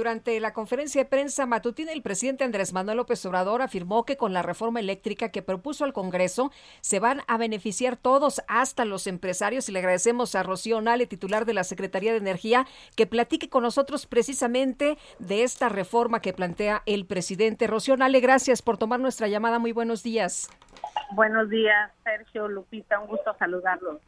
Durante la conferencia de prensa matutina, el presidente Andrés Manuel López Obrador afirmó que con la reforma eléctrica que propuso al Congreso se van a beneficiar todos, hasta los empresarios. Y le agradecemos a Rocío Nale, titular de la Secretaría de Energía, que platique con nosotros precisamente de esta reforma que plantea el presidente. Rocío Nale, gracias por tomar nuestra llamada. Muy buenos días. Buenos días, Sergio, Lupita, un gusto saludarlos.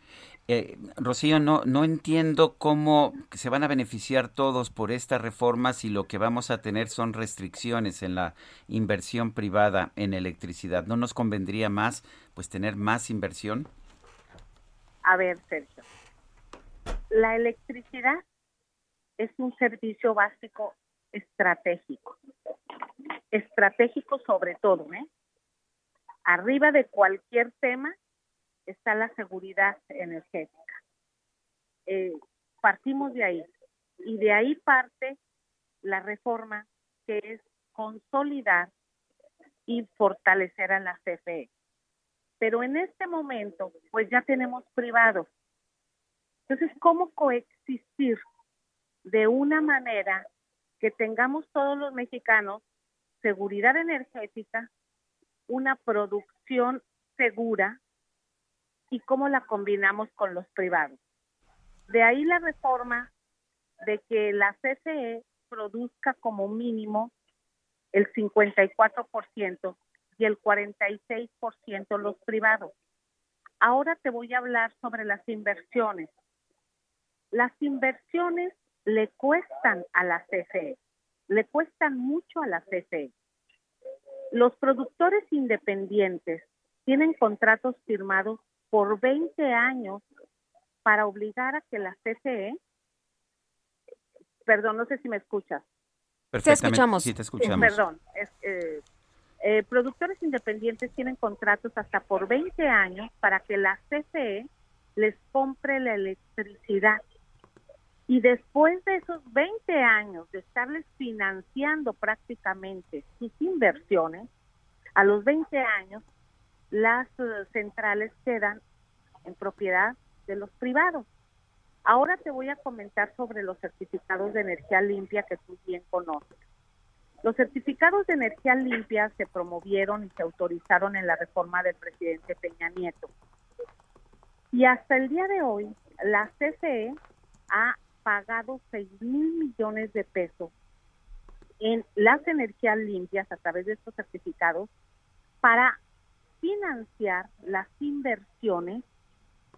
Eh, Rocío, no, no entiendo cómo se van a beneficiar todos por esta reforma si lo que vamos a tener son restricciones en la inversión privada en electricidad. ¿No nos convendría más pues tener más inversión? A ver, Sergio, la electricidad es un servicio básico estratégico. Estratégico sobre todo, ¿eh? Arriba de cualquier tema está la seguridad energética. Eh, partimos de ahí y de ahí parte la reforma que es consolidar y fortalecer a la CFE. Pero en este momento, pues ya tenemos privados. Entonces, ¿cómo coexistir de una manera que tengamos todos los mexicanos seguridad energética, una producción segura y cómo la combinamos con los privados. De ahí la reforma de que la CCE produzca como mínimo el 54% y el 46% los privados. Ahora te voy a hablar sobre las inversiones. Las inversiones le cuestan a la CFE, le cuestan mucho a la CFE. Los productores independientes tienen contratos firmados por 20 años para obligar a que la CCE, perdón, no sé si me escuchas. Te escuchamos. Sí, te escuchamos. perdón, eh, eh, productores independientes tienen contratos hasta por 20 años para que la CCE les compre la electricidad. Y después de esos 20 años de estarles financiando prácticamente sus inversiones, a los 20 años las eh, centrales quedan en propiedad de los privados. Ahora te voy a comentar sobre los certificados de energía limpia que tú bien conoces. Los certificados de energía limpia se promovieron y se autorizaron en la reforma del presidente Peña Nieto. Y hasta el día de hoy, la CCE ha pagado 6 mil millones de pesos en las energías limpias a través de estos certificados para financiar las inversiones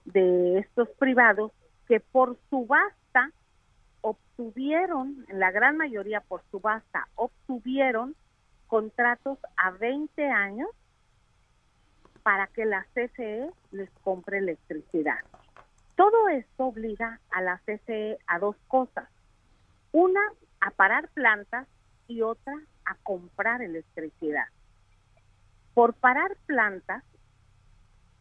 de estos privados que por subasta obtuvieron, en la gran mayoría por subasta, obtuvieron contratos a 20 años para que la CCE les compre electricidad. Todo esto obliga a la CCE a dos cosas. Una, a parar plantas y otra, a comprar electricidad por parar plantas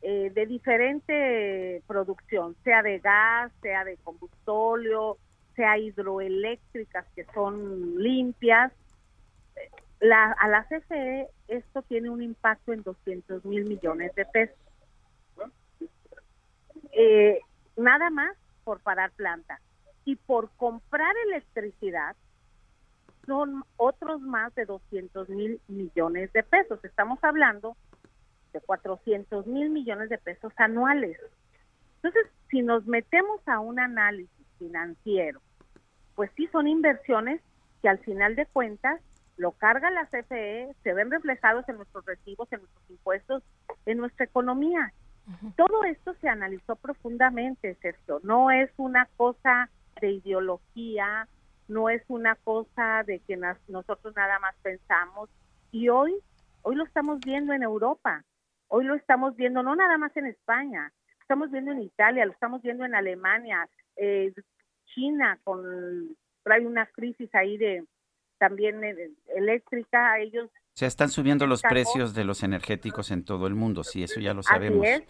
eh, de diferente producción, sea de gas, sea de combustóleo, sea hidroeléctricas que son limpias. La, a la CFE esto tiene un impacto en 200 mil millones de pesos. Eh, nada más por parar plantas. Y por comprar electricidad, son otros más de 200 mil millones de pesos. Estamos hablando de 400 mil millones de pesos anuales. Entonces, si nos metemos a un análisis financiero, pues sí son inversiones que al final de cuentas lo carga la CFE, se ven reflejados en nuestros recibos, en nuestros impuestos, en nuestra economía. Todo esto se analizó profundamente, Sergio. No es una cosa de ideología, no es una cosa de que nosotros nada más pensamos. Y hoy hoy lo estamos viendo en Europa. Hoy lo estamos viendo no nada más en España estamos viendo en Italia lo estamos viendo en Alemania eh, China con trae una crisis ahí de también eh, eléctrica, ellos se están subiendo los precios de los energéticos en todo el mundo, sí, eso ya lo sabemos. Así es,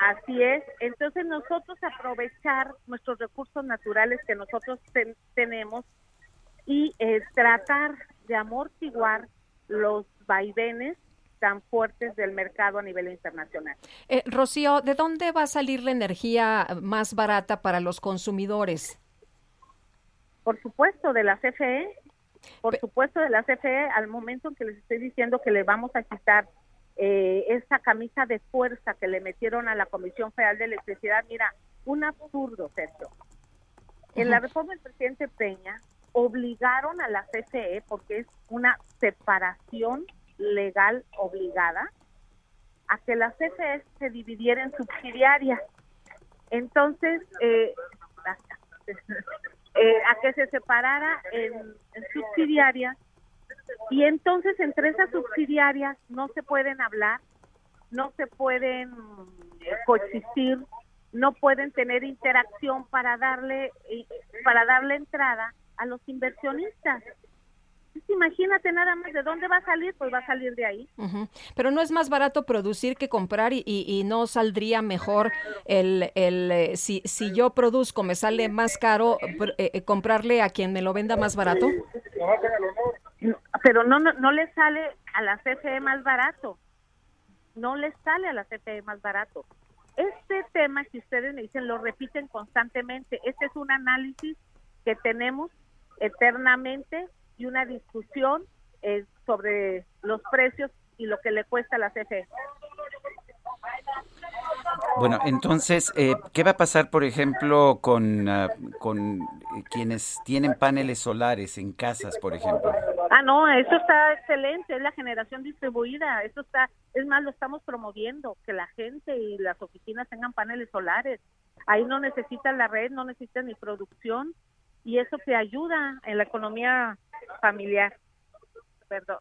así es. Entonces nosotros aprovechar nuestros recursos naturales que nosotros tenemos y eh, tratar de amortiguar los vaivenes tan fuertes del mercado a nivel internacional. Eh, Rocío, ¿de dónde va a salir la energía más barata para los consumidores? Por supuesto, de la CFE. Por supuesto, de la CFE, al momento en que les estoy diciendo que le vamos a quitar eh, esa camisa de fuerza que le metieron a la Comisión Federal de Electricidad, mira, un absurdo, Sergio. En la reforma del presidente Peña obligaron a la CFE, porque es una separación legal obligada, a que la CFE se dividiera en subsidiarias. Entonces, eh, eh, a que se separara en, subsidiarias y entonces entre esas subsidiarias no se pueden hablar, no se pueden eh, coexistir, no pueden tener interacción para darle para darle entrada a los inversionistas imagínate nada más de dónde va a salir, pues va a salir de ahí. Pero no es más barato producir que comprar y, y, no saldría mejor el, el eh, si, si yo produzco me sale más caro eh, eh, comprarle a quien me lo venda más barato. Pero no, no, no le sale a la CFE más barato. No le sale a la CFE más barato. Este tema que ustedes me dicen lo repiten constantemente. Este es un análisis que tenemos eternamente y una discusión eh, sobre los precios y lo que le cuesta a la CFE. Bueno, entonces, eh, ¿qué va a pasar, por ejemplo, con, ah, con quienes tienen paneles solares en casas, por ejemplo? Ah, no, eso está excelente, es la generación distribuida, eso está, es más, lo estamos promoviendo, que la gente y las oficinas tengan paneles solares. Ahí no necesitan la red, no necesitan ni producción, y eso te ayuda en la economía familiar. Perdón.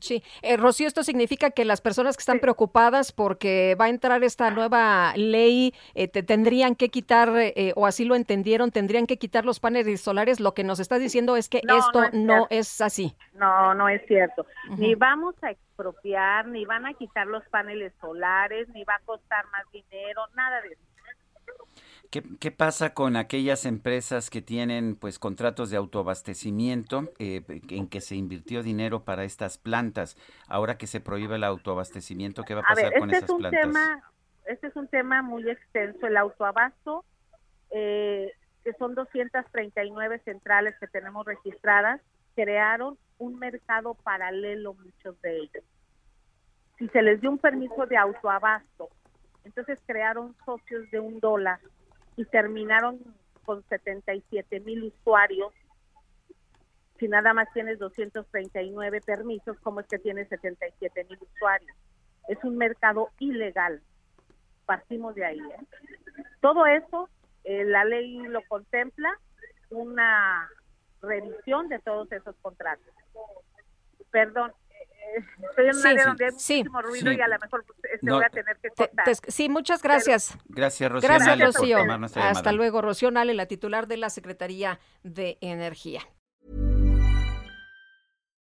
Sí, eh, Rocío, esto significa que las personas que están preocupadas porque va a entrar esta nueva ley eh, te tendrían que quitar, eh, o así lo entendieron, tendrían que quitar los paneles solares. Lo que nos está diciendo es que esto no es, así. No, no es cierto. Ni vamos a expropiar, ni van a quitar los paneles solares, ni va a costar más dinero, nada de eso. ¿Qué, pasa con aquellas empresas que tienen pues contratos de autoabastecimiento eh, en que se invirtió dinero para estas plantas? Ahora que se prohíbe el autoabastecimiento, ¿qué va a pasar con este esas plantas? Tema, este es un tema muy extenso. El autoabasto, eh, que son 239 centrales que tenemos registradas, crearon un mercado paralelo, muchos de ellos. Si se les dio un permiso de autoabasto, entonces crearon socios de un dólar y terminaron con 77 mil usuarios. Si nada más tienes 239 permisos, ¿cómo es que tienes 77 mil usuarios? Es un mercado ilegal. Partimos de ahí. ¿eh? Todo eso, eh, la ley lo contempla, una revisión de todos esos contratos. Perdón, estoy en un área donde hay muchísimo ruido y a lo mejor pues, este, voy a tener que cortar. sí, muchas gracias. gracias, Rocío. Gracias, Rocío. Hasta luego, Rocío Nale, la titular de la Secretaría de Energía.